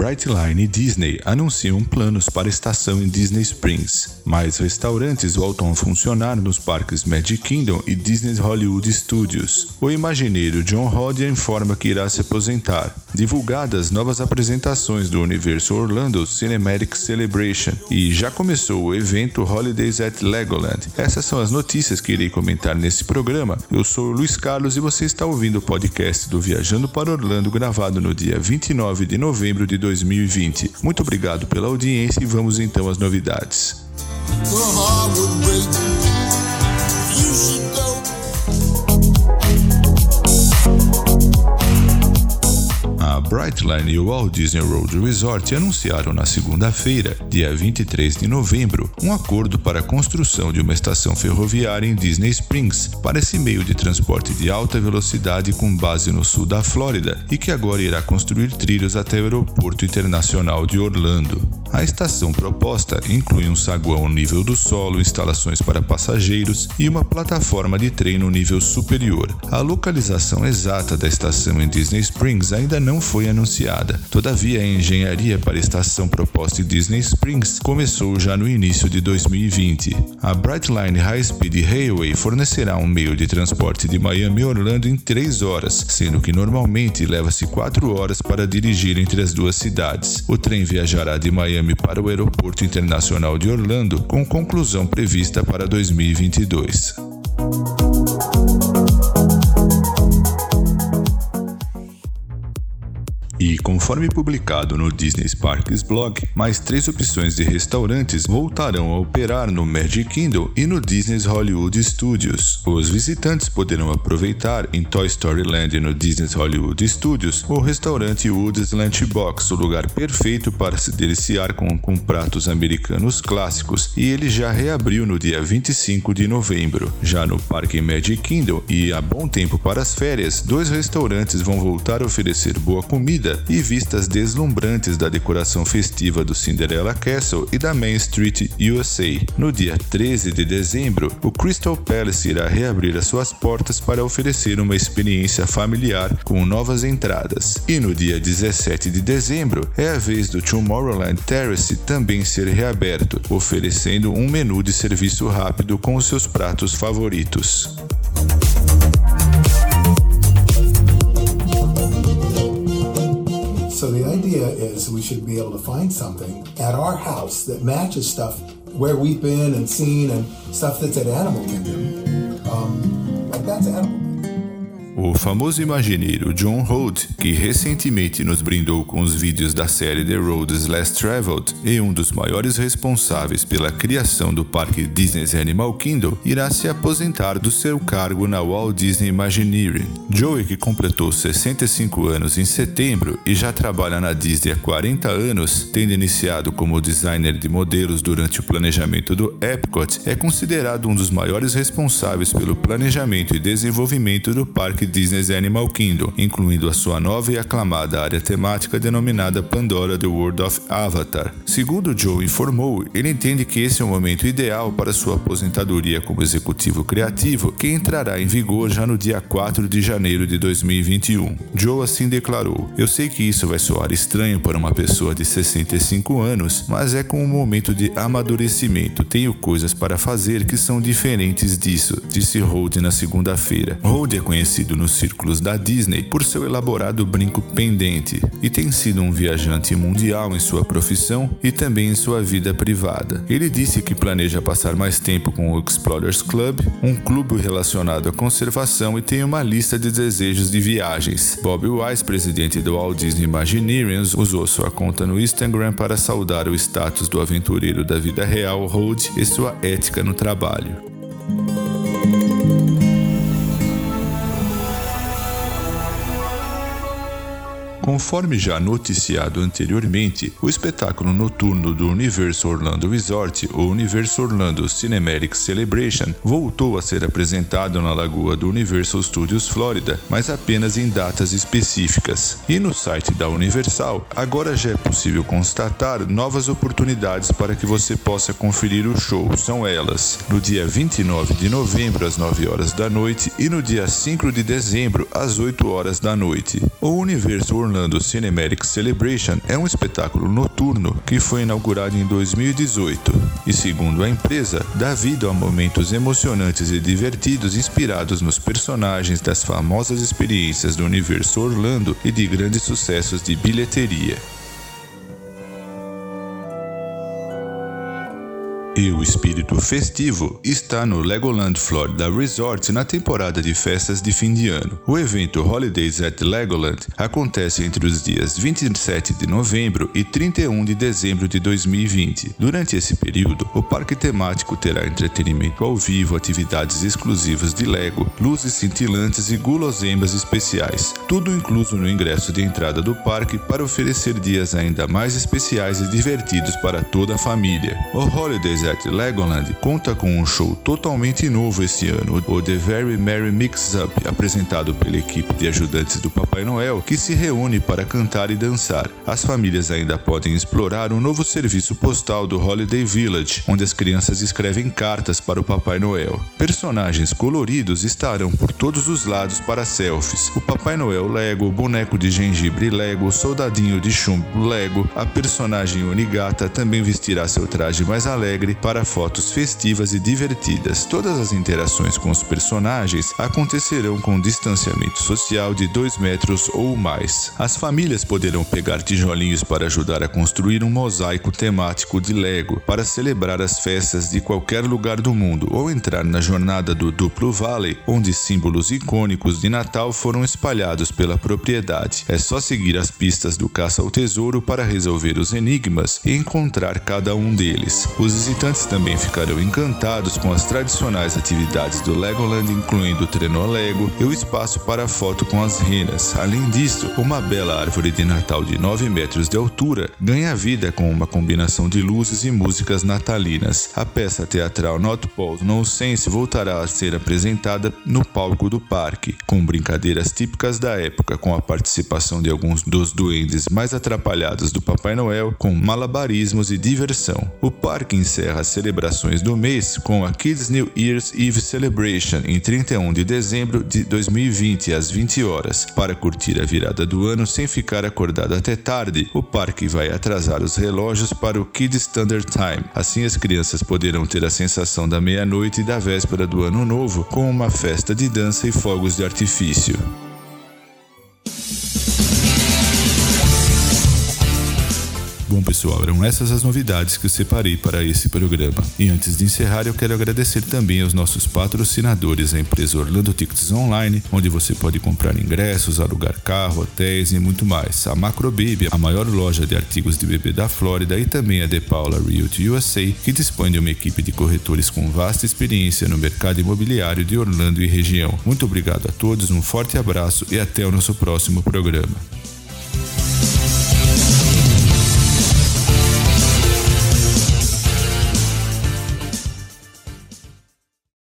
Brightline e Disney anunciam planos para a estação em Disney Springs. Mais restaurantes voltam a funcionar nos parques Magic Kingdom e Disney Hollywood Studios. O imagineiro John Hodge informa que irá se aposentar. Divulgadas novas apresentações do universo Orlando Cinematic Celebration e já começou o evento Holidays at Legoland. Essas são as notícias que irei comentar nesse programa. Eu sou o Luiz Carlos e você está ouvindo o podcast do Viajando para Orlando gravado no dia 29 de novembro de 2020. Muito obrigado pela audiência e vamos então às novidades. Brightline e o Walt Disney World Resort anunciaram na segunda-feira, dia 23 de novembro, um acordo para a construção de uma estação ferroviária em Disney Springs para esse meio de transporte de alta velocidade com base no sul da Flórida e que agora irá construir trilhos até o Aeroporto Internacional de Orlando. A estação proposta inclui um saguão nível do solo, instalações para passageiros e uma plataforma de trem no nível superior. A localização exata da estação em Disney Springs ainda não foi anunciada. Todavia, a engenharia para a estação proposta em Disney Springs começou já no início de 2020. A Brightline High Speed Railway fornecerá um meio de transporte de Miami a Orlando em 3 horas, sendo que normalmente leva-se 4 horas para dirigir entre as duas cidades. O trem viajará de Miami Miami para o Aeroporto Internacional de Orlando, com conclusão prevista para 2022. Conforme publicado no Disney Sparks blog, mais três opções de restaurantes voltarão a operar no Magic Kingdom e no Disney's Hollywood Studios. Os visitantes poderão aproveitar em Toy Story Land e no Disney's Hollywood Studios o restaurante Woods Lunchbox, o lugar perfeito para se deliciar com, com pratos americanos clássicos, e ele já reabriu no dia 25 de novembro. Já no Parque Magic Kingdom e há bom tempo para as férias, dois restaurantes vão voltar a oferecer boa comida e vistas deslumbrantes da decoração festiva do Cinderella Castle e da Main Street USA. No dia 13 de dezembro, o Crystal Palace irá reabrir as suas portas para oferecer uma experiência familiar com novas entradas. E no dia 17 de dezembro, é a vez do Tomorrowland Terrace também ser reaberto, oferecendo um menu de serviço rápido com os seus pratos favoritos. Idea is we should be able to find something at our house that matches stuff where we've been and seen and stuff that's at Animal Kingdom. Um, like that's Animal O famoso imagineiro John Holt, que recentemente nos brindou com os vídeos da série The Roads Less Traveled e um dos maiores responsáveis pela criação do parque Disney's Animal Kingdom, irá se aposentar do seu cargo na Walt Disney Imagineering. Joey, que completou 65 anos em setembro e já trabalha na Disney há 40 anos, tendo iniciado como designer de modelos durante o planejamento do Epcot, é considerado um dos maiores responsáveis pelo planejamento e desenvolvimento do parque Disney's Animal Kingdom, incluindo a sua nova e aclamada área temática denominada Pandora The World of Avatar. Segundo Joe informou, ele entende que esse é o momento ideal para sua aposentadoria como executivo criativo, que entrará em vigor já no dia 4 de janeiro de 2021. Joe assim declarou: Eu sei que isso vai soar estranho para uma pessoa de 65 anos, mas é com um momento de amadurecimento. Tenho coisas para fazer que são diferentes disso, disse Hold na segunda-feira. Hold é conhecido nos círculos da Disney por seu elaborado brinco pendente e tem sido um viajante mundial em sua profissão e também em sua vida privada. Ele disse que planeja passar mais tempo com o Explorers Club, um clube relacionado à conservação e tem uma lista de desejos de viagens. Bob Wise, presidente do Walt Disney Imagineering, usou sua conta no Instagram para saudar o status do aventureiro da vida real, Hold, e sua ética no trabalho. Conforme já noticiado anteriormente, o espetáculo noturno do Universo Orlando Resort, o Universo Orlando Cinematic Celebration, voltou a ser apresentado na lagoa do Universal Studios Florida, mas apenas em datas específicas. E no site da Universal, agora já é possível constatar novas oportunidades para que você possa conferir o show. São elas: no dia 29 de novembro às 9 horas da noite e no dia 5 de dezembro às 8 horas da noite. O Universo Orlando Orlando Cinematic Celebration é um espetáculo noturno que foi inaugurado em 2018 e, segundo a empresa, dá vida a momentos emocionantes e divertidos inspirados nos personagens das famosas experiências do universo Orlando e de grandes sucessos de bilheteria. E o espírito festivo está no Legoland Florida Resort na temporada de festas de fim de ano. O evento Holidays at Legoland acontece entre os dias 27 de novembro e 31 de dezembro de 2020. Durante esse período, o parque temático terá entretenimento ao vivo, atividades exclusivas de Lego, luzes cintilantes e guloseimas especiais, tudo incluso no ingresso de entrada do parque para oferecer dias ainda mais especiais e divertidos para toda a família. O Holidays Legoland conta com um show totalmente novo esse ano, o The Very Merry Mix-Up, apresentado pela equipe de ajudantes do Papai Noel, que se reúne para cantar e dançar. As famílias ainda podem explorar um novo serviço postal do Holiday Village, onde as crianças escrevem cartas para o Papai Noel. Personagens coloridos estarão por todos os lados para selfies. O Papai Noel Lego, o boneco de gengibre Lego, o soldadinho de chumbo Lego, a personagem Onigata também vestirá seu traje mais alegre para fotos festivas e divertidas. Todas as interações com os personagens acontecerão com distanciamento social de 2 metros ou mais. As famílias poderão pegar tijolinhos para ajudar a construir um mosaico temático de Lego para celebrar as festas de qualquer lugar do mundo ou entrar na jornada do Duplo Valley, onde símbolos icônicos de Natal foram espalhados pela propriedade. É só seguir as pistas do caça ao tesouro para resolver os enigmas e encontrar cada um deles. Os visitantes visitantes também ficarão encantados com as tradicionais atividades do Legoland, incluindo o trenó Lego e o espaço para foto com as renas. Além disso, uma bela árvore de Natal de 9 metros de altura ganha vida com uma combinação de luzes e músicas natalinas. A peça teatral Not Paul's Nonsense voltará a ser apresentada no palco do parque, com brincadeiras típicas da época, com a participação de alguns dos duendes mais atrapalhados do Papai Noel, com malabarismos e diversão. O parque encerra as celebrações do mês com a Kids New Year's Eve Celebration em 31 de dezembro de 2020 às 20 horas. Para curtir a virada do ano sem ficar acordado até tarde, o parque vai atrasar os relógios para o Kids Standard Time. Assim as crianças poderão ter a sensação da meia-noite e da véspera do ano novo com uma festa de dança e fogos de artifício. Bom, pessoal, eram essas as novidades que eu separei para esse programa. E antes de encerrar, eu quero agradecer também aos nossos patrocinadores, a empresa Orlando Tickets Online, onde você pode comprar ingressos, alugar carro, hotéis e muito mais. A Macro Baby, a maior loja de artigos de bebê da Flórida, e também a De Paula Realty USA, que dispõe de uma equipe de corretores com vasta experiência no mercado imobiliário de Orlando e região. Muito obrigado a todos, um forte abraço e até o nosso próximo programa.